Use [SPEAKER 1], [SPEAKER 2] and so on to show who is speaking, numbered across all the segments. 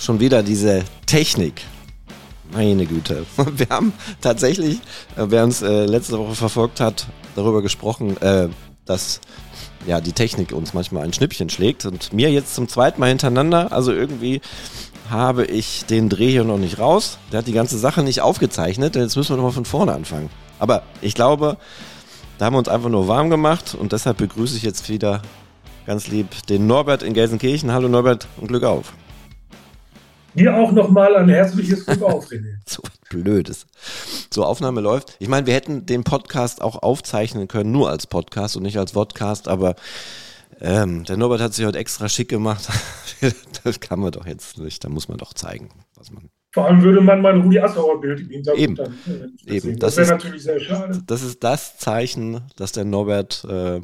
[SPEAKER 1] schon wieder diese Technik. Meine Güte. Wir haben tatsächlich, äh, wer uns äh, letzte Woche verfolgt hat, darüber gesprochen, äh, dass ja die Technik uns manchmal ein Schnippchen schlägt und mir jetzt zum zweiten Mal hintereinander, also irgendwie habe ich den Dreh hier noch nicht raus. Der hat die ganze Sache nicht aufgezeichnet. Jetzt müssen wir nochmal von vorne anfangen. Aber ich glaube, da haben wir uns einfach nur warm gemacht und deshalb begrüße ich jetzt wieder ganz lieb den Norbert in Gelsenkirchen. Hallo Norbert und Glück auf.
[SPEAKER 2] Dir auch nochmal ein herzliches Glück auf, René.
[SPEAKER 1] so blödes. So, Aufnahme läuft. Ich meine, wir hätten den Podcast auch aufzeichnen können, nur als Podcast und nicht als Vodcast, aber ähm, der Norbert hat sich heute extra schick gemacht. das kann man doch jetzt nicht. Da muss man doch zeigen, was man.
[SPEAKER 2] Vor allem würde man mal ein Rudi Assauer Bild im Hintergrund
[SPEAKER 1] Eben.
[SPEAKER 2] dann. Äh,
[SPEAKER 1] Eben.
[SPEAKER 2] Das,
[SPEAKER 1] Das
[SPEAKER 2] wäre natürlich sehr schade.
[SPEAKER 1] Das ist das Zeichen, dass der Norbert. Äh,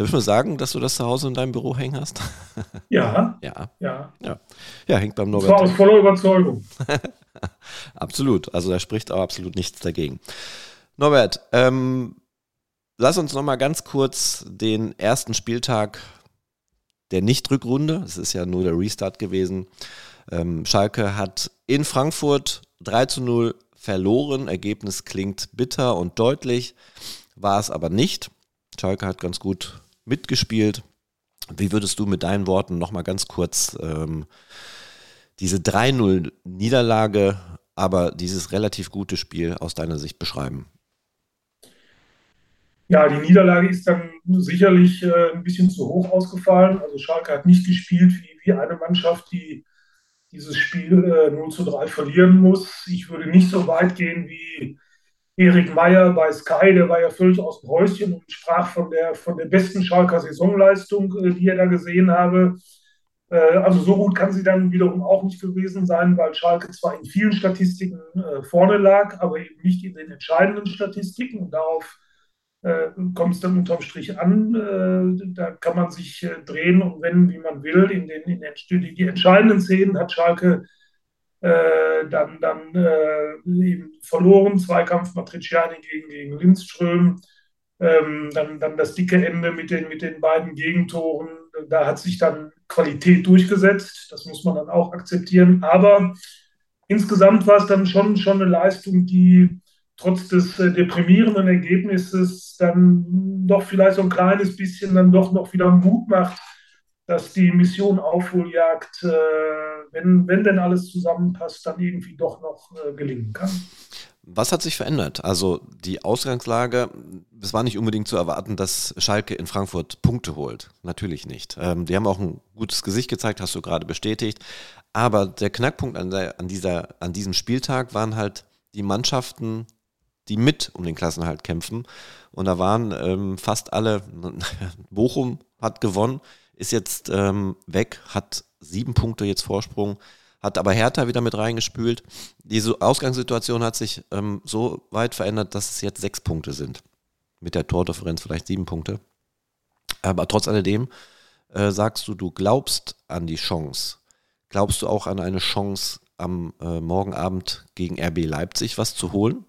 [SPEAKER 1] darf ich mal sagen, dass du das zu Hause in deinem Büro hängen hast?
[SPEAKER 2] Ja,
[SPEAKER 1] ja.
[SPEAKER 2] ja.
[SPEAKER 1] Ja, hängt beim
[SPEAKER 2] Das war aus
[SPEAKER 1] Norbert.
[SPEAKER 2] voller Überzeugung.
[SPEAKER 1] Absolut. Also da spricht auch absolut nichts dagegen. Norbert, ähm, lass uns noch mal ganz kurz den ersten Spieltag der Nicht-Rückrunde, es ist ja nur der Restart gewesen. Ähm, Schalke hat in Frankfurt 3 zu 0 verloren. Ergebnis klingt bitter und deutlich, war es aber nicht. Schalke hat ganz gut mitgespielt. Wie würdest du mit deinen Worten noch mal ganz kurz ähm, diese 3-0-Niederlage, aber dieses relativ gute Spiel aus deiner Sicht beschreiben?
[SPEAKER 2] Ja, die Niederlage ist dann sicherlich äh, ein bisschen zu hoch ausgefallen. Also Schalke hat nicht gespielt wie, wie eine Mannschaft, die dieses Spiel äh, 0 zu 3 verlieren muss. Ich würde nicht so weit gehen wie Erik Meyer bei Sky, der war ja völlig aus dem Häuschen und sprach von der, von der besten Schalker Saisonleistung, äh, die er da gesehen habe. Äh, also so gut kann sie dann wiederum auch nicht gewesen sein, weil Schalke zwar in vielen Statistiken äh, vorne lag, aber eben nicht in den entscheidenden Statistiken. Und darauf kommt es dann unterm Strich an. Da kann man sich drehen und wenden, wie man will. In den, in den die entscheidenden Szenen hat Schalke äh, dann, dann äh, eben verloren. Zweikampf Matriciani gegen, gegen Lindström. Ähm, dann, dann das dicke Ende mit den, mit den beiden Gegentoren. Da hat sich dann Qualität durchgesetzt. Das muss man dann auch akzeptieren. Aber insgesamt war es dann schon, schon eine Leistung, die trotz des äh, deprimierenden Ergebnisses dann doch vielleicht so ein kleines bisschen dann doch noch wieder Mut macht, dass die Mission Aufholjagd, äh, wenn, wenn denn alles zusammenpasst, dann irgendwie doch noch äh, gelingen kann.
[SPEAKER 1] Was hat sich verändert? Also die Ausgangslage, es war nicht unbedingt zu erwarten, dass Schalke in Frankfurt Punkte holt. Natürlich nicht. Ähm, die haben auch ein gutes Gesicht gezeigt, hast du gerade bestätigt. Aber der Knackpunkt an, der, an, dieser, an diesem Spieltag waren halt die Mannschaften, die mit um den Klassenhalt kämpfen. Und da waren ähm, fast alle, Bochum hat gewonnen, ist jetzt ähm, weg, hat sieben Punkte jetzt Vorsprung, hat aber Hertha wieder mit reingespült. Diese Ausgangssituation hat sich ähm, so weit verändert, dass es jetzt sechs Punkte sind. Mit der Tordifferenz vielleicht sieben Punkte. Aber trotz alledem äh, sagst du, du glaubst an die Chance. Glaubst du auch an eine Chance, am äh, Morgenabend gegen RB Leipzig was zu holen?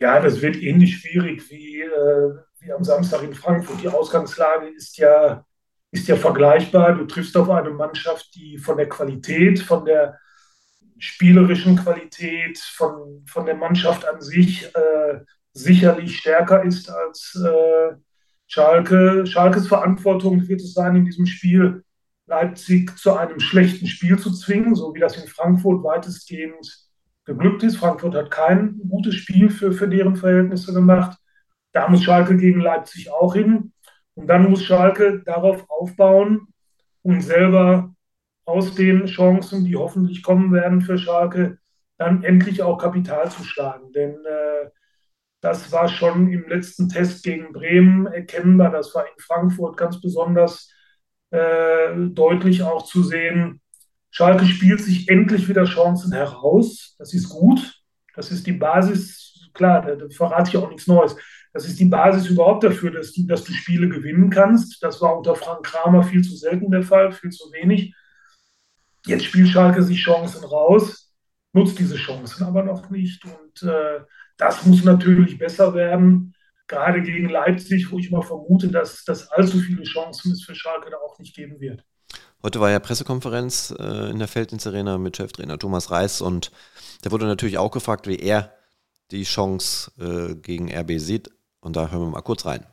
[SPEAKER 2] Ja, das wird ähnlich schwierig wie, äh, wie am Samstag in Frankfurt. Die Ausgangslage ist ja, ist ja vergleichbar. Du triffst auf eine Mannschaft, die von der Qualität, von der spielerischen Qualität, von, von der Mannschaft an sich äh, sicherlich stärker ist als äh, Schalke. Schalkes Verantwortung wird es sein, in diesem Spiel Leipzig zu einem schlechten Spiel zu zwingen, so wie das in Frankfurt weitestgehend geglückt ist. Frankfurt hat kein gutes Spiel für, für deren Verhältnisse gemacht. Da muss Schalke gegen Leipzig auch hin. Und dann muss Schalke darauf aufbauen und selber aus den Chancen, die hoffentlich kommen werden für Schalke, dann endlich auch Kapital zu schlagen. Denn äh, das war schon im letzten Test gegen Bremen erkennbar. Das war in Frankfurt ganz besonders äh, deutlich auch zu sehen. Schalke spielt sich endlich wieder Chancen heraus. Das ist gut. Das ist die Basis. Klar, da, da verrate ich auch nichts Neues. Das ist die Basis überhaupt dafür, dass du, dass du Spiele gewinnen kannst. Das war unter Frank Kramer viel zu selten der Fall, viel zu wenig. Jetzt spielt Schalke sich Chancen raus, nutzt diese Chancen aber noch nicht. Und äh, das muss natürlich besser werden. Gerade gegen Leipzig, wo ich mal vermute, dass, dass allzu viele Chancen es für Schalke da auch nicht geben wird.
[SPEAKER 1] Heute war ja Pressekonferenz äh, in der Felddienst-Arena mit Cheftrainer Thomas Reis und der wurde natürlich auch gefragt, wie er die Chance äh, gegen RB sieht. Und da hören wir mal kurz rein.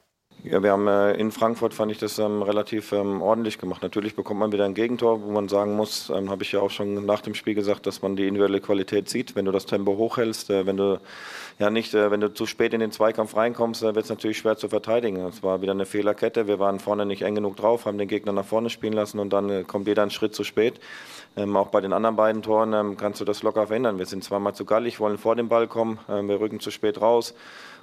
[SPEAKER 3] Ja, wir haben äh, in Frankfurt, fand ich das ähm, relativ ähm, ordentlich gemacht. Natürlich bekommt man wieder ein Gegentor, wo man sagen muss, ähm, habe ich ja auch schon nach dem Spiel gesagt, dass man die individuelle Qualität sieht. Wenn du das Tempo hochhältst, äh, wenn du ja nicht, äh, wenn du zu spät in den Zweikampf reinkommst, äh, wird es natürlich schwer zu verteidigen. Es war wieder eine Fehlerkette. Wir waren vorne nicht eng genug drauf, haben den Gegner nach vorne spielen lassen und dann äh, kommt jeder einen Schritt zu spät. Ähm, auch bei den anderen beiden Toren ähm, kannst du das locker verändern. Wir sind zweimal zu gallig, wollen vor den Ball kommen, ähm, wir rücken zu spät raus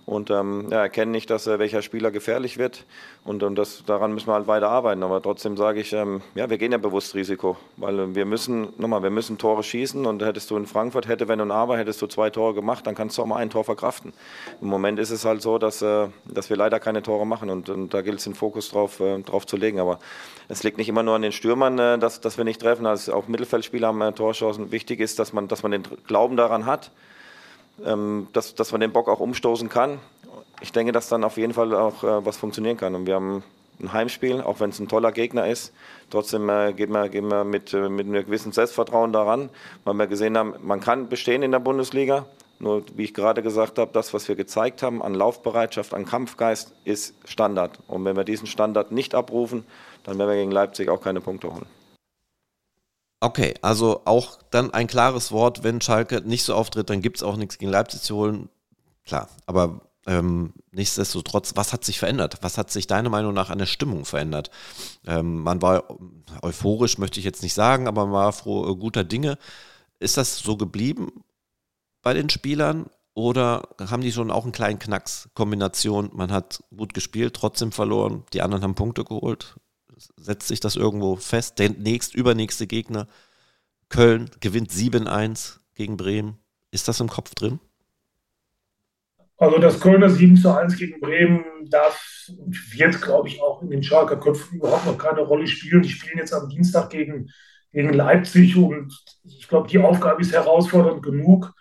[SPEAKER 3] und ähm, ja, erkennen nicht, dass äh, welcher Spieler gefährlich wird. Und, und das, daran müssen wir halt weiter arbeiten. Aber trotzdem sage ich, ähm, ja, wir gehen ja bewusst Risiko, weil äh, wir müssen, nochmal, wir müssen Tore schießen. Und hättest du in Frankfurt, hätte, wenn und aber, hättest du zwei Tore gemacht, dann kannst du auch mal ein Tor verkraften. Im Moment ist es halt so, dass, äh, dass wir leider keine Tore machen und, und da gilt es den Fokus drauf, äh, drauf zu legen. Aber es liegt nicht immer nur an den Stürmern, äh, dass, dass wir nicht treffen. Also auch Mittelfeldspieler haben Torchancen. Wichtig ist, dass man, dass man den Glauben daran hat dass, dass man den Bock auch umstoßen kann. Ich denke, dass dann auf jeden Fall auch äh, was funktionieren kann. Und wir haben ein Heimspiel, auch wenn es ein toller Gegner ist. Trotzdem äh, gehen wir, gehen wir mit, äh, mit einem gewissen Selbstvertrauen daran, weil wir gesehen haben, man kann bestehen in der Bundesliga. Nur, wie ich gerade gesagt habe, das, was wir gezeigt haben an Laufbereitschaft, an Kampfgeist, ist Standard. Und wenn wir diesen Standard nicht abrufen, dann werden wir gegen Leipzig auch keine Punkte holen.
[SPEAKER 1] Okay, also auch dann ein klares Wort, wenn Schalke nicht so auftritt, dann gibt es auch nichts gegen Leipzig zu holen. Klar, aber ähm, nichtsdestotrotz, was hat sich verändert? Was hat sich deiner Meinung nach an der Stimmung verändert? Ähm, man war euphorisch, möchte ich jetzt nicht sagen, aber man war froh, äh, guter Dinge. Ist das so geblieben bei den Spielern oder haben die schon auch einen kleinen Knacks? Kombination, man hat gut gespielt, trotzdem verloren, die anderen haben Punkte geholt setzt sich das irgendwo fest. Der nächst, übernächste Gegner, Köln, gewinnt 7-1 gegen Bremen. Ist das im Kopf drin?
[SPEAKER 2] Also das Kölner 7 zu 1 gegen Bremen darf und wird, glaube ich, auch in den Schalker Köpfen überhaupt noch keine Rolle spielen. Die spielen jetzt am Dienstag gegen, gegen Leipzig und ich glaube, die Aufgabe ist herausfordernd genug,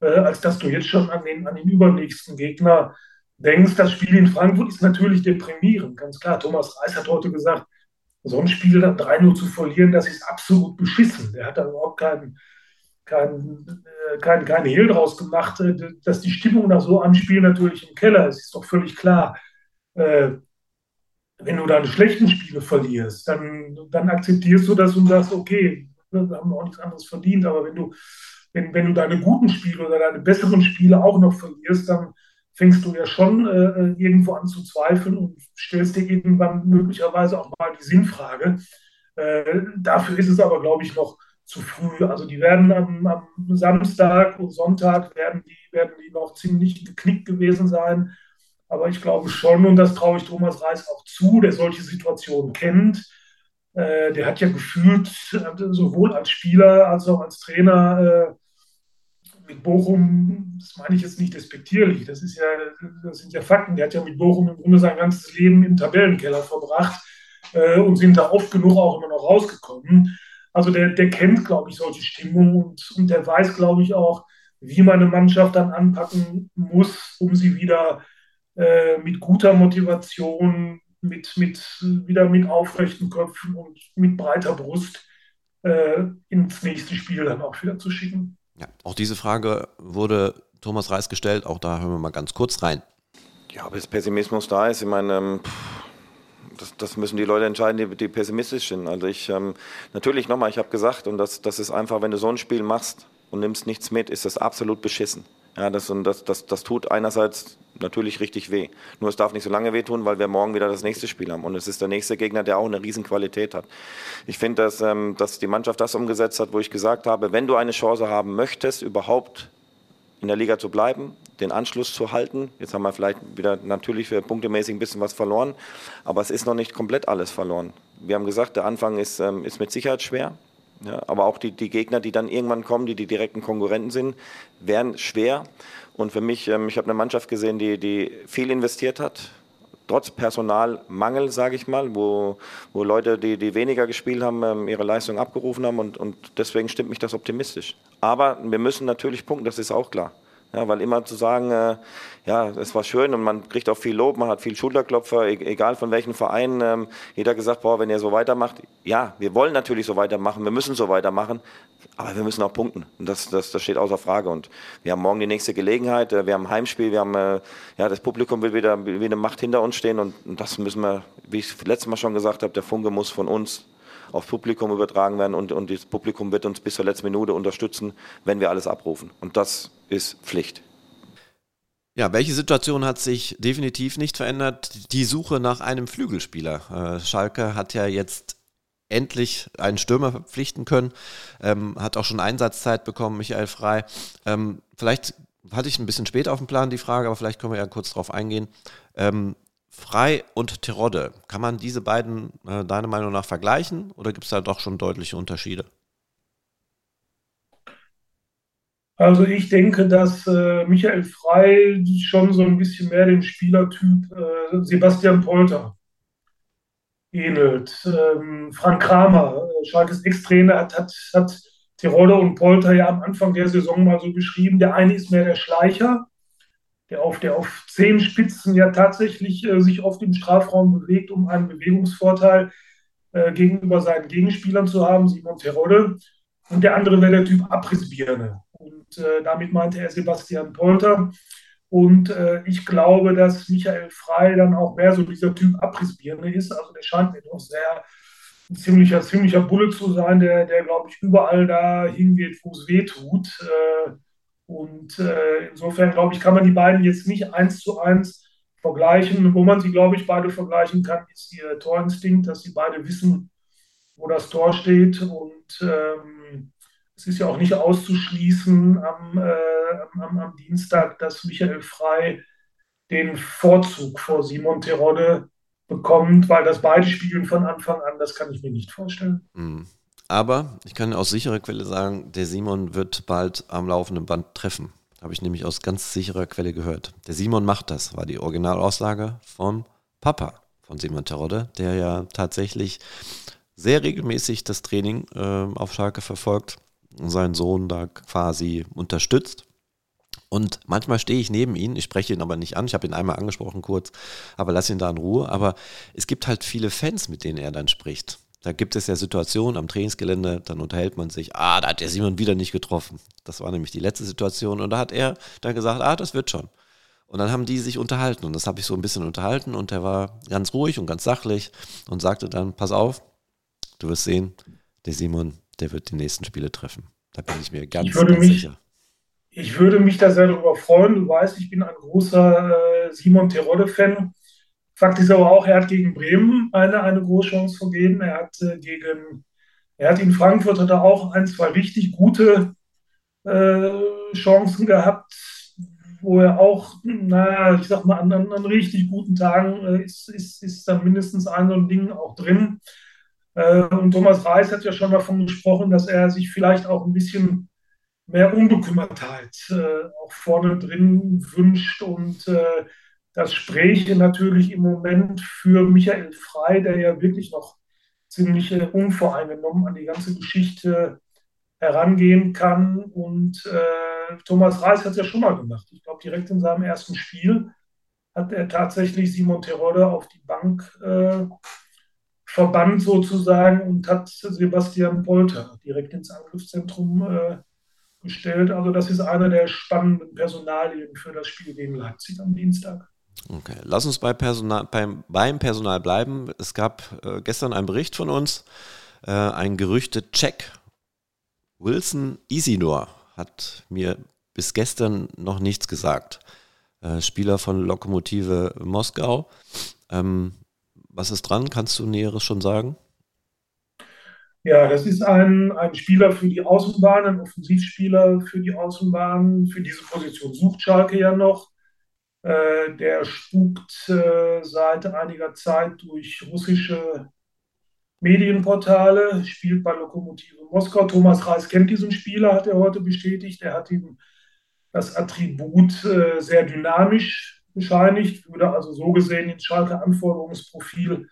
[SPEAKER 2] äh, als dass du jetzt schon an den, an den übernächsten Gegner denkst. Das Spiel in Frankfurt ist natürlich deprimierend, ganz klar. Thomas Reis hat heute gesagt, so ein Spiel dann 3-0 zu verlieren, das ist absolut beschissen. Der hat da überhaupt keinen kein, äh, kein, kein Hehl draus gemacht, äh, dass die Stimmung nach so einem Spiel natürlich im Keller ist, ist doch völlig klar. Äh, wenn du deine schlechten Spiele verlierst, dann, dann akzeptierst du das und sagst, okay, wir haben auch nichts anderes verdient, aber wenn du, wenn, wenn du deine guten Spiele oder deine besseren Spiele auch noch verlierst, dann fängst du ja schon äh, irgendwo an zu zweifeln und stellst dir irgendwann möglicherweise auch mal die Sinnfrage. Äh, dafür ist es aber, glaube ich, noch zu früh. Also die werden am, am, Samstag und Sonntag werden die, werden die noch ziemlich geknickt gewesen sein. Aber ich glaube schon, und das traue ich Thomas Reis auch zu, der solche Situationen kennt. Äh, der hat ja gefühlt sowohl als Spieler als auch als Trainer äh, mit Bochum, das meine ich jetzt nicht despektierlich, das, ist ja, das sind ja Fakten. Der hat ja mit Bochum im Grunde sein ganzes Leben im Tabellenkeller verbracht äh, und sind da oft genug auch immer noch rausgekommen. Also der, der kennt, glaube ich, solche Stimmungen und, und der weiß, glaube ich, auch, wie man eine Mannschaft dann anpacken muss, um sie wieder äh, mit guter Motivation, mit, mit, wieder mit aufrechten Köpfen und mit breiter Brust äh, ins nächste Spiel dann auch wieder zu schicken.
[SPEAKER 1] Ja, auch diese Frage wurde Thomas Reis gestellt. Auch da hören wir mal ganz kurz rein.
[SPEAKER 3] Ja, ob jetzt Pessimismus da ist, ich meine, ähm, das, das, müssen die Leute entscheiden, die, die pessimistisch sind. Also ich, ähm, natürlich nochmal, ich habe gesagt, und das, das ist einfach, wenn du so ein Spiel machst und nimmst nichts mit, ist das absolut beschissen. Ja, das, und das, das, das tut einerseits natürlich richtig weh. Nur es darf nicht so lange wehtun, weil wir morgen wieder das nächste Spiel haben. Und es ist der nächste Gegner, der auch eine Riesenqualität hat. Ich finde, dass, ähm, dass die Mannschaft das umgesetzt hat, wo ich gesagt habe, wenn du eine Chance haben möchtest, überhaupt in der Liga zu bleiben, den Anschluss zu halten. Jetzt haben wir vielleicht wieder natürlich für punktemäßig ein bisschen was verloren, aber es ist noch nicht komplett alles verloren. Wir haben gesagt, der Anfang ist, ähm, ist mit Sicherheit schwer. Ja, aber auch die, die Gegner, die dann irgendwann kommen, die die direkten Konkurrenten sind, werden schwer. Und für mich, ähm, ich habe eine Mannschaft gesehen, die, die viel investiert hat, trotz Personalmangel, sage ich mal, wo, wo Leute, die, die weniger gespielt haben, ähm, ihre Leistung abgerufen haben und, und deswegen stimmt mich das optimistisch. Aber wir müssen natürlich punkten, das ist auch klar. Ja, weil immer zu sagen, äh, ja, es war schön und man kriegt auch viel Lob, man hat viel Schulterklopfer, e egal von welchen Vereinen. Ähm, jeder gesagt, boah, wenn ihr so weitermacht, ja, wir wollen natürlich so weitermachen, wir müssen so weitermachen, aber wir müssen auch punkten. Und das, das, das steht außer Frage. Und wir haben morgen die nächste Gelegenheit, äh, wir haben ein Heimspiel, wir haben, äh, ja, das Publikum will wieder wie eine Macht hinter uns stehen und, und das müssen wir, wie ich letztes Mal schon gesagt habe, der Funke muss von uns aufs Publikum übertragen werden und, und das Publikum wird uns bis zur letzten Minute unterstützen, wenn wir alles abrufen. Und das ist Pflicht.
[SPEAKER 1] Ja, welche Situation hat sich definitiv nicht verändert? Die Suche nach einem Flügelspieler. Äh, Schalke hat ja jetzt endlich einen Stürmer verpflichten können, ähm, hat auch schon Einsatzzeit bekommen, Michael Frei. Ähm, vielleicht hatte ich ein bisschen spät auf dem Plan die Frage, aber vielleicht können wir ja kurz darauf eingehen. Ähm, Frei und Terodde, kann man diese beiden äh, deiner Meinung nach vergleichen oder gibt es da doch schon deutliche Unterschiede?
[SPEAKER 2] Also ich denke, dass äh, Michael Frei schon so ein bisschen mehr dem Spielertyp äh, Sebastian Polter ähnelt. Ähm, Frank Kramer, äh, Schalkes Ex-Trainer, hat, hat, hat Tirode und Polter ja am Anfang der Saison mal so beschrieben. Der eine ist mehr der Schleicher der auf, der auf Zehenspitzen ja tatsächlich äh, sich oft im Strafraum bewegt, um einen Bewegungsvorteil äh, gegenüber seinen Gegenspielern zu haben, Simon Terodde. Und der andere wäre der Typ Abrissbirne. Und äh, damit meinte er Sebastian Polter. Und äh, ich glaube, dass Michael Frey dann auch mehr so dieser Typ Abrissbirne ist. Also der scheint mir doch sehr ein ziemlicher, ziemlicher Bulle zu sein, der, der glaube ich, überall da hingeht, wo es weh tut. Äh, und äh, insofern, glaube ich, kann man die beiden jetzt nicht eins zu eins vergleichen. Wo man sie, glaube ich, beide vergleichen kann, ist ihr Torinstinkt, dass sie beide wissen, wo das Tor steht. Und ähm, es ist ja auch nicht auszuschließen am, äh, am, am, Dienstag, dass Michael Frei den Vorzug vor Simon Terodde bekommt, weil das beide spielen von Anfang an, das kann ich mir nicht vorstellen.
[SPEAKER 1] Mhm. Aber ich kann aus sicherer Quelle sagen, der Simon wird bald am laufenden Band treffen. Habe ich nämlich aus ganz sicherer Quelle gehört. Der Simon macht das, war die Originalaussage vom Papa von Simon Terodde, der ja tatsächlich sehr regelmäßig das Training äh, auf Schalke verfolgt und seinen Sohn da quasi unterstützt. Und manchmal stehe ich neben ihn, ich spreche ihn aber nicht an, ich habe ihn einmal angesprochen kurz, aber lass ihn da in Ruhe. Aber es gibt halt viele Fans, mit denen er dann spricht. Da gibt es ja Situationen am Trainingsgelände, dann unterhält man sich, ah, da hat der Simon wieder nicht getroffen. Das war nämlich die letzte Situation und da hat er dann gesagt, ah, das wird schon. Und dann haben die sich unterhalten und das habe ich so ein bisschen unterhalten und er war ganz ruhig und ganz sachlich und sagte dann, pass auf, du wirst sehen, der Simon, der wird die nächsten Spiele treffen. Da bin ich mir ganz,
[SPEAKER 2] ich ganz mich, sicher. Ich würde mich da sehr darüber freuen. Du weißt, ich bin ein großer äh, Simon Terodde-Fan. Fakt ist aber auch, er hat gegen Bremen eine, eine Großchance vergeben. Er hat äh, gegen, er hat in Frankfurt hat er auch ein, zwei richtig gute äh, Chancen gehabt, wo er auch, naja, ich sag mal, an, an, an richtig guten Tagen äh, ist, ist, ist da mindestens ein so ein Ding auch drin. Äh, und Thomas Reis hat ja schon davon gesprochen, dass er sich vielleicht auch ein bisschen mehr Unbekümmertheit äh, auch vorne drin wünscht und äh, das spräche natürlich im Moment für Michael Frey, der ja wirklich noch ziemlich unvoreingenommen an die ganze Geschichte herangehen kann. Und äh, Thomas Reis hat es ja schon mal gemacht. Ich glaube, direkt in seinem ersten Spiel hat er tatsächlich Simon Terodde auf die Bank äh, verbannt sozusagen und hat Sebastian Polter direkt ins Angriffszentrum äh, gestellt. Also das ist eine der spannenden Personalien für das Spiel gegen Leipzig am Dienstag.
[SPEAKER 1] Okay, lass uns bei Personal, beim, beim Personal bleiben. Es gab äh, gestern einen Bericht von uns, äh, ein Gerüchte-Check. Wilson Isinor hat mir bis gestern noch nichts gesagt. Äh, Spieler von Lokomotive Moskau. Ähm, was ist dran? Kannst du Näheres schon sagen?
[SPEAKER 2] Ja, das ist ein, ein Spieler für die Außenbahn, ein Offensivspieler für die Außenbahn. Für diese Position sucht Schalke ja noch. Äh, der spukt äh, seit einiger Zeit durch russische Medienportale, spielt bei Lokomotive Moskau. Thomas Reis kennt diesen Spieler, hat er heute bestätigt. Er hat ihm das Attribut äh, sehr dynamisch bescheinigt, würde also so gesehen ins Schalke Anforderungsprofil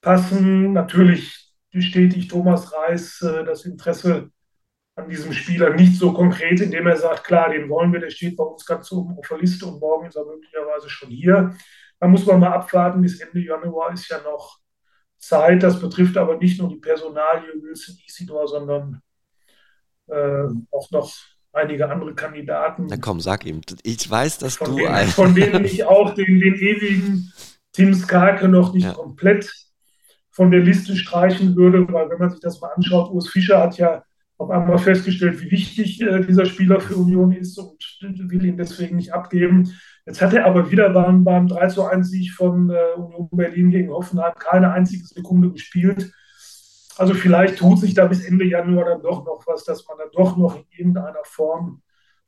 [SPEAKER 2] passen. Natürlich bestätigt Thomas Reis das Interesse an diesem Spieler nicht so konkret, indem er sagt, klar, den wollen wir, der steht bei uns ganz oben auf der Liste und morgen ist er möglicherweise schon hier. Da muss man mal abwarten, bis Ende Januar ist ja noch Zeit. Das betrifft aber nicht nur die Personalie Wilson Isidor, sondern äh, auch noch einige andere Kandidaten.
[SPEAKER 1] Na komm, sag ihm. Ich weiß, dass
[SPEAKER 2] von
[SPEAKER 1] du
[SPEAKER 2] denen,
[SPEAKER 1] ein.
[SPEAKER 2] Von denen ich auch den, den ewigen Tim Skarke noch nicht ja. komplett von der Liste streichen würde, weil wenn man sich das mal anschaut, Urs Fischer hat ja auf einmal festgestellt, wie wichtig äh, dieser Spieler für Union ist und will ihn deswegen nicht abgeben. Jetzt hat er aber wieder beim, beim 3 zu 1 Sieg von äh, Union Berlin gegen Hoffenheim keine einzige Sekunde gespielt. Also vielleicht tut sich da bis Ende Januar dann doch noch was, dass man dann doch noch in irgendeiner Form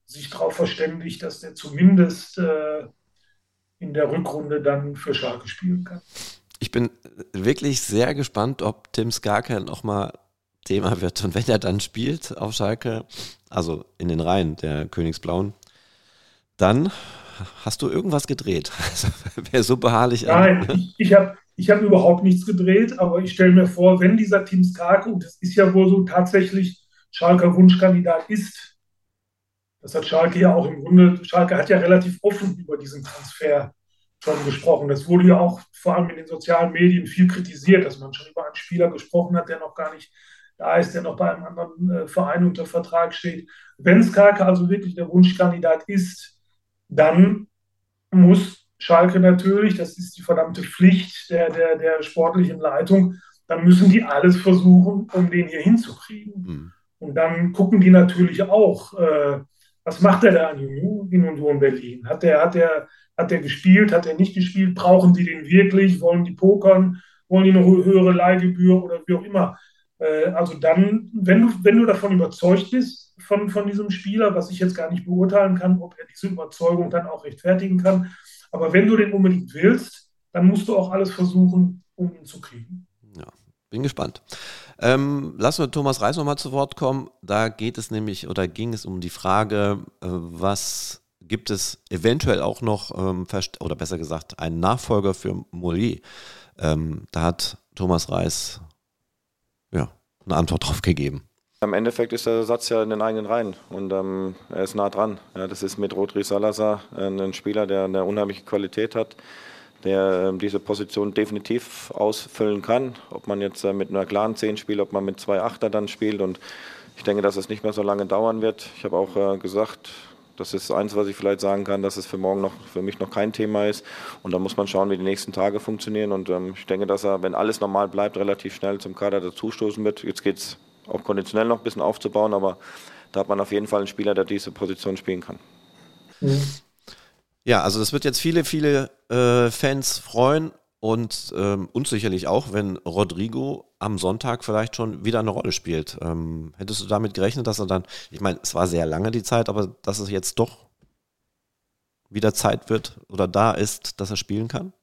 [SPEAKER 2] sich darauf verständigt, dass der zumindest äh, in der Rückrunde dann für Schalke spielen kann.
[SPEAKER 1] Ich bin wirklich sehr gespannt, ob Tim Skarke nochmal Thema wird. Und wenn er dann spielt auf Schalke, also in den Reihen der Königsblauen, dann hast du irgendwas gedreht. Also, Wäre so beharrlich.
[SPEAKER 2] Nein, ich, ich habe ich hab überhaupt nichts gedreht, aber ich stelle mir vor, wenn dieser Tim Skarke, und das ist ja wohl so tatsächlich Schalker Wunschkandidat ist, das hat Schalke ja auch im Grunde, Schalke hat ja relativ offen über diesen Transfer schon gesprochen. Das wurde ja auch vor allem in den sozialen Medien viel kritisiert, dass man schon über einen Spieler gesprochen hat, der noch gar nicht da ist, der noch bei einem anderen äh, Verein unter Vertrag steht. Wenn Skarke also wirklich der Wunschkandidat ist, dann muss Schalke natürlich, das ist die verdammte Pflicht der, der, der sportlichen Leitung, dann müssen die alles versuchen, um den hier hinzukriegen. Mhm. Und dann gucken die natürlich auch, äh, was macht er da in Union Berlin? Hat der, hat, der, hat der gespielt, hat er nicht gespielt? Brauchen die den wirklich? Wollen die pokern? Wollen die eine höhere Leihgebühr oder wie auch immer? Äh, also dann, wenn du, wenn du davon überzeugt bist, von, von diesem Spieler, was ich jetzt gar nicht beurteilen kann, ob er diese Überzeugung dann auch rechtfertigen kann, aber wenn du den unbedingt willst, dann musst du auch alles versuchen, um ihn zu kriegen.
[SPEAKER 1] Ja, bin gespannt. Ähm, lassen wir Thomas Reis nochmal zu Wort kommen. Da geht es nämlich oder ging es um die Frage, äh, was gibt es eventuell auch noch, ähm, oder besser gesagt, einen Nachfolger für Mollier. Ähm, da hat Thomas Reis ja, eine Antwort drauf gegeben.
[SPEAKER 3] Im Endeffekt ist der Satz ja in den eigenen Reihen und ähm, er ist nah dran. Ja, das ist mit Rodri Salazar äh, ein Spieler, der eine unheimliche Qualität hat, der äh, diese Position definitiv ausfüllen kann. Ob man jetzt äh, mit einer klaren 10 spielt, ob man mit zwei Achter dann spielt und ich denke, dass es nicht mehr so lange dauern wird. Ich habe auch äh, gesagt, das ist eins, was ich vielleicht sagen kann, dass es für morgen noch für mich noch kein Thema ist. Und da muss man schauen, wie die nächsten Tage funktionieren. Und ähm, ich denke, dass er, wenn alles normal bleibt, relativ schnell zum Kader dazustoßen wird. Jetzt geht es auch konditionell noch ein bisschen aufzubauen, aber da hat man auf jeden Fall einen Spieler, der diese Position spielen kann.
[SPEAKER 1] Mhm. Ja, also das wird jetzt viele, viele äh, Fans freuen und ähm, uns sicherlich auch, wenn Rodrigo am Sonntag vielleicht schon wieder eine Rolle spielt. Ähm, hättest du damit gerechnet, dass er dann, ich meine, es war sehr lange die Zeit, aber dass es jetzt doch wieder Zeit wird oder da ist, dass er spielen kann?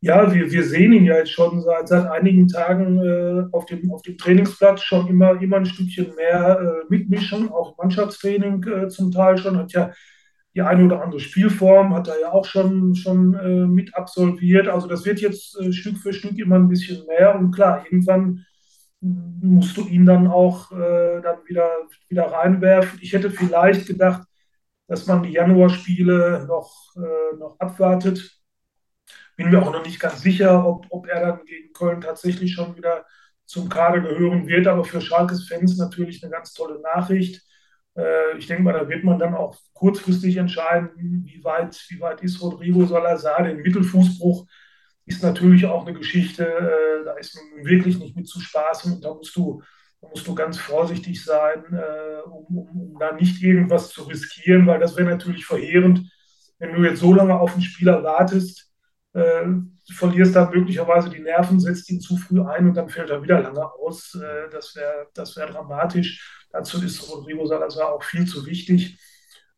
[SPEAKER 2] Ja, wir, wir sehen ihn ja jetzt schon seit, seit einigen Tagen äh, auf, dem, auf dem Trainingsplatz schon immer, immer ein Stückchen mehr äh, mitmischen, auch Mannschaftstraining äh, zum Teil schon, hat ja die eine oder andere Spielform hat er ja auch schon, schon äh, mit absolviert. Also das wird jetzt äh, Stück für Stück immer ein bisschen mehr. Und klar, irgendwann musst du ihn dann auch äh, dann wieder, wieder reinwerfen. Ich hätte vielleicht gedacht, dass man die Januarspiele noch, äh, noch abwartet. Bin mir auch noch nicht ganz sicher, ob, ob er dann gegen Köln tatsächlich schon wieder zum Kader gehören wird. Aber für Schalkes Fans natürlich eine ganz tolle Nachricht äh, ich denke mal, da wird man dann auch kurzfristig entscheiden, wie weit, wie weit ist Rodrigo Salazar. Den Mittelfußbruch ist natürlich auch eine Geschichte, äh, da ist nun wirklich nicht mit zu spaßen und da musst du, da musst du ganz vorsichtig sein, äh, um, um, um da nicht irgendwas zu riskieren, weil das wäre natürlich verheerend, wenn du jetzt so lange auf einen Spieler wartest, äh, verlierst dann möglicherweise die Nerven, setzt ihn zu früh ein und dann fällt er wieder lange aus. Äh, das wäre das wär dramatisch. Dazu ist Rodrigo Salazar auch viel zu wichtig.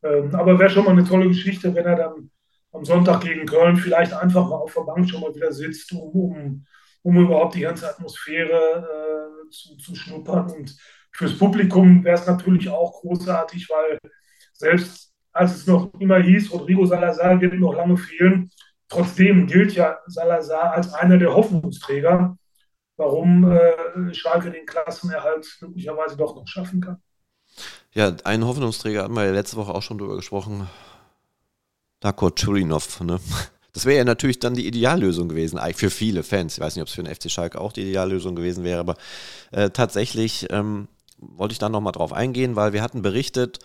[SPEAKER 2] Ähm, aber wäre schon mal eine tolle Geschichte, wenn er dann am Sonntag gegen Köln vielleicht einfach mal auf der Bank schon mal wieder sitzt, um, um, um überhaupt die ganze Atmosphäre äh, zu, zu schnuppern. Und fürs Publikum wäre es natürlich auch großartig, weil selbst als es noch immer hieß, Rodrigo Salazar wird noch lange fehlen, trotzdem gilt ja Salazar als einer der Hoffnungsträger warum äh, Schalke den Klassenerhalt möglicherweise doch noch schaffen kann.
[SPEAKER 1] Ja, einen Hoffnungsträger hatten wir ja letzte Woche auch schon drüber gesprochen. Darko Churinov, ne? Das wäre ja natürlich dann die Ideallösung gewesen, eigentlich für viele Fans. Ich weiß nicht, ob es für den FC Schalke auch die Ideallösung gewesen wäre, aber äh, tatsächlich ähm, wollte ich da nochmal drauf eingehen, weil wir hatten berichtet,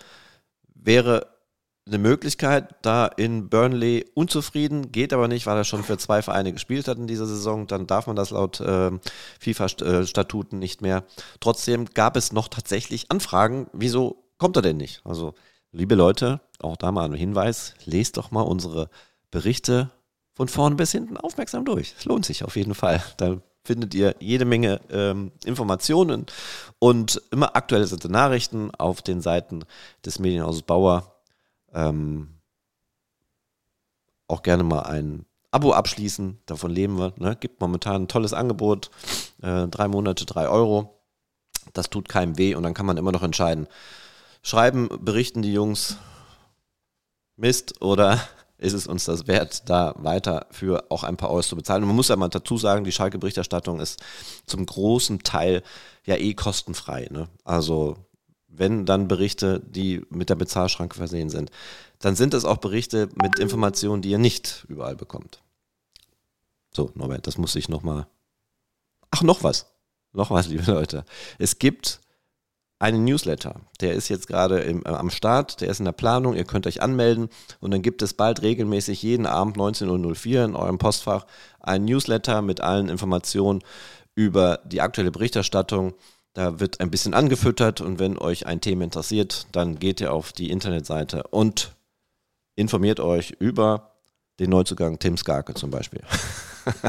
[SPEAKER 1] wäre eine Möglichkeit, da in Burnley unzufrieden, geht aber nicht, weil er schon für zwei Vereine gespielt hat in dieser Saison. Dann darf man das laut äh, FIFA-Statuten nicht mehr. Trotzdem gab es noch tatsächlich Anfragen, wieso kommt er denn nicht? Also, liebe Leute, auch da mal ein Hinweis, lest doch mal unsere Berichte von vorne bis hinten aufmerksam durch. Es lohnt sich auf jeden Fall. Da findet ihr jede Menge ähm, Informationen und immer aktualisierte Nachrichten auf den Seiten des Medienhauses Bauer. Ähm, auch gerne mal ein Abo abschließen, davon leben wir. Ne? Gibt momentan ein tolles Angebot, äh, drei Monate, drei Euro. Das tut keinem weh und dann kann man immer noch entscheiden. Schreiben, berichten die Jungs Mist oder ist es uns das wert, da weiter für auch ein paar Euros zu bezahlen. Und man muss ja mal dazu sagen, die Schalke-Berichterstattung ist zum großen Teil ja eh kostenfrei. Ne? Also wenn dann Berichte, die mit der Bezahlschranke versehen sind, dann sind es auch Berichte mit Informationen, die ihr nicht überall bekommt. So, Norbert, das muss ich nochmal. Ach, noch was. Noch was, liebe Leute. Es gibt einen Newsletter. Der ist jetzt gerade äh, am Start, der ist in der Planung, ihr könnt euch anmelden und dann gibt es bald regelmäßig jeden Abend 19.04 Uhr in eurem Postfach einen Newsletter mit allen Informationen über die aktuelle Berichterstattung. Da wird ein bisschen angefüttert und wenn euch ein Thema interessiert, dann geht ihr auf die Internetseite und informiert euch über den Neuzugang Tim Skarke zum Beispiel.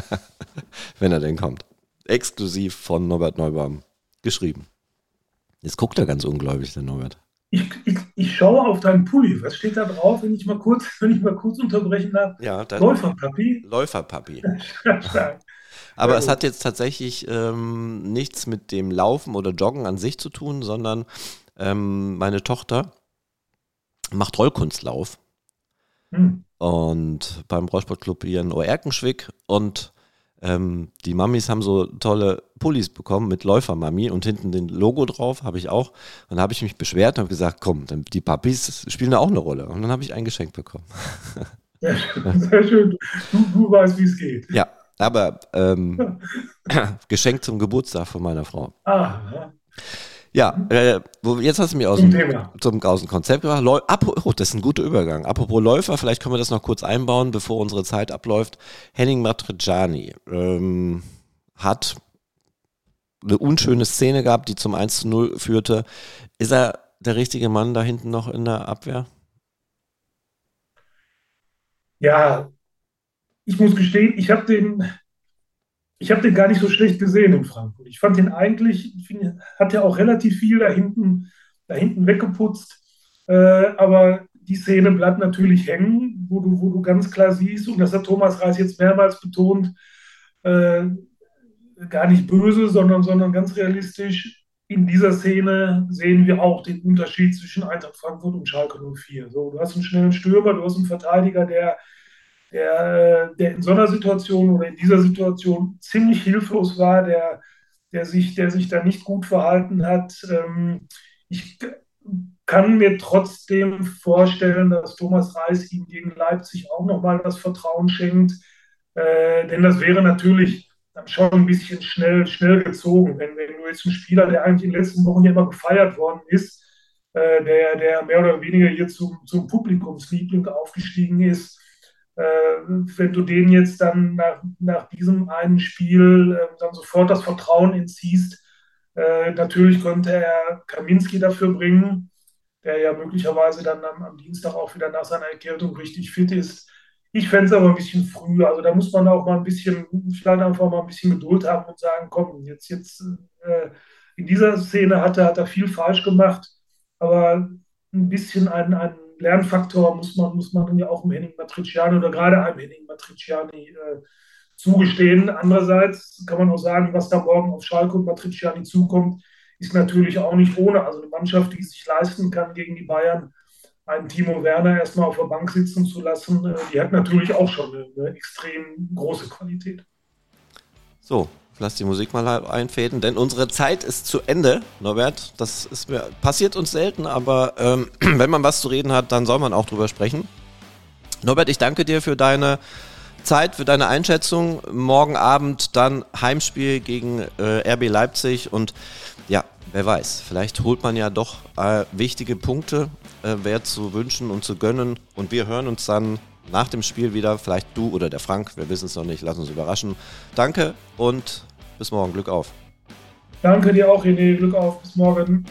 [SPEAKER 1] wenn er denn kommt. Exklusiv von Norbert Neubaum geschrieben. Jetzt guckt er ganz ungläubig, der Norbert.
[SPEAKER 2] Ich, ich, ich, schaue auf deinen Pulli. Was steht da drauf, wenn ich mal kurz, wenn ich mal kurz unterbrechen darf?
[SPEAKER 1] Ja,
[SPEAKER 2] Läuferpapi.
[SPEAKER 1] Läuferpapi. Aber es hat jetzt tatsächlich ähm, nichts mit dem Laufen oder Joggen an sich zu tun, sondern ähm, meine Tochter macht Rollkunstlauf. Hm. Und beim Rollsportclub hier in Oerkenschwick und ähm, die Mamis haben so tolle Pullis bekommen mit Läufermami und hinten den Logo drauf, habe ich auch. Und dann habe ich mich beschwert und habe gesagt, komm, die Papis spielen da auch eine Rolle. Und dann habe ich ein Geschenk bekommen.
[SPEAKER 2] Sehr schön. Sehr schön. Du, du weißt, wie es geht.
[SPEAKER 1] Ja, aber ähm, Geschenk zum Geburtstag von meiner Frau. Ah, ja, äh, jetzt hast du mich aus dem, zum, aus dem Konzept gebracht. Läu oh, das ist ein guter Übergang. Apropos Läufer, vielleicht können wir das noch kurz einbauen, bevor unsere Zeit abläuft. Henning Matriciani ähm, hat eine unschöne Szene gehabt, die zum 1 zu 0 führte. Ist er der richtige Mann da hinten noch in der Abwehr?
[SPEAKER 2] Ja, ich muss gestehen, ich habe den ich habe den gar nicht so schlecht gesehen in Frankfurt. Ich fand ihn eigentlich, find, hat ja auch relativ viel da hinten, da hinten weggeputzt. Äh, aber die Szene bleibt natürlich hängen, wo du, wo du ganz klar siehst, und das hat Thomas Reis jetzt mehrmals betont, äh, gar nicht böse, sondern, sondern ganz realistisch. In dieser Szene sehen wir auch den Unterschied zwischen Eintracht Frankfurt und Schalke 04. So, du hast einen schnellen Stürmer, du hast einen Verteidiger, der der, der in so einer Situation oder in dieser Situation ziemlich hilflos war, der, der, sich, der sich da nicht gut verhalten hat. Ähm, ich kann mir trotzdem vorstellen, dass Thomas Reis ihm gegen Leipzig auch nochmal das Vertrauen schenkt. Äh, denn das wäre natürlich dann schon ein bisschen schnell, schnell gezogen. Wenn, wenn du jetzt einen Spieler, der eigentlich in den letzten Wochen ja immer gefeiert worden ist, äh, der, der mehr oder weniger hier zum, zum Publikumsliebling aufgestiegen ist, wenn du den jetzt dann nach, nach diesem einen Spiel äh, dann sofort das Vertrauen entziehst, äh, natürlich könnte er Kaminski dafür bringen, der ja möglicherweise dann am, am Dienstag auch wieder nach seiner Erkältung richtig fit ist. Ich fände es aber ein bisschen früher. Also da muss man auch mal ein bisschen, vielleicht einfach mal ein bisschen Geduld haben und sagen, komm, jetzt, jetzt äh, in dieser Szene hat er, hat er viel falsch gemacht, aber ein bisschen ein, ein Lernfaktor muss man, muss man ja auch im Henning Matriciani oder gerade einem Henning Matriciani äh, zugestehen. Andererseits kann man auch sagen, was da morgen auf Schalke und Matriciani zukommt, ist natürlich auch nicht ohne. Also eine Mannschaft, die es sich leisten kann gegen die Bayern, einen Timo Werner erstmal auf der Bank sitzen zu lassen, äh, die hat natürlich auch schon eine, eine extrem große Qualität.
[SPEAKER 1] So, lass die Musik mal einfäden, denn unsere Zeit ist zu Ende, Norbert. Das ist mir passiert uns selten, aber ähm, wenn man was zu reden hat, dann soll man auch drüber sprechen. Norbert, ich danke dir für deine Zeit, für deine Einschätzung. Morgen Abend dann Heimspiel gegen äh, RB Leipzig und ja, wer weiß, vielleicht holt man ja doch äh, wichtige Punkte, äh, wäre zu wünschen und zu gönnen. Und wir hören uns dann nach dem Spiel wieder. Vielleicht du oder der Frank, wir wissen es noch nicht, lass uns überraschen. Danke und bis morgen. Glück auf.
[SPEAKER 2] Danke dir auch, René. Glück auf. Bis morgen.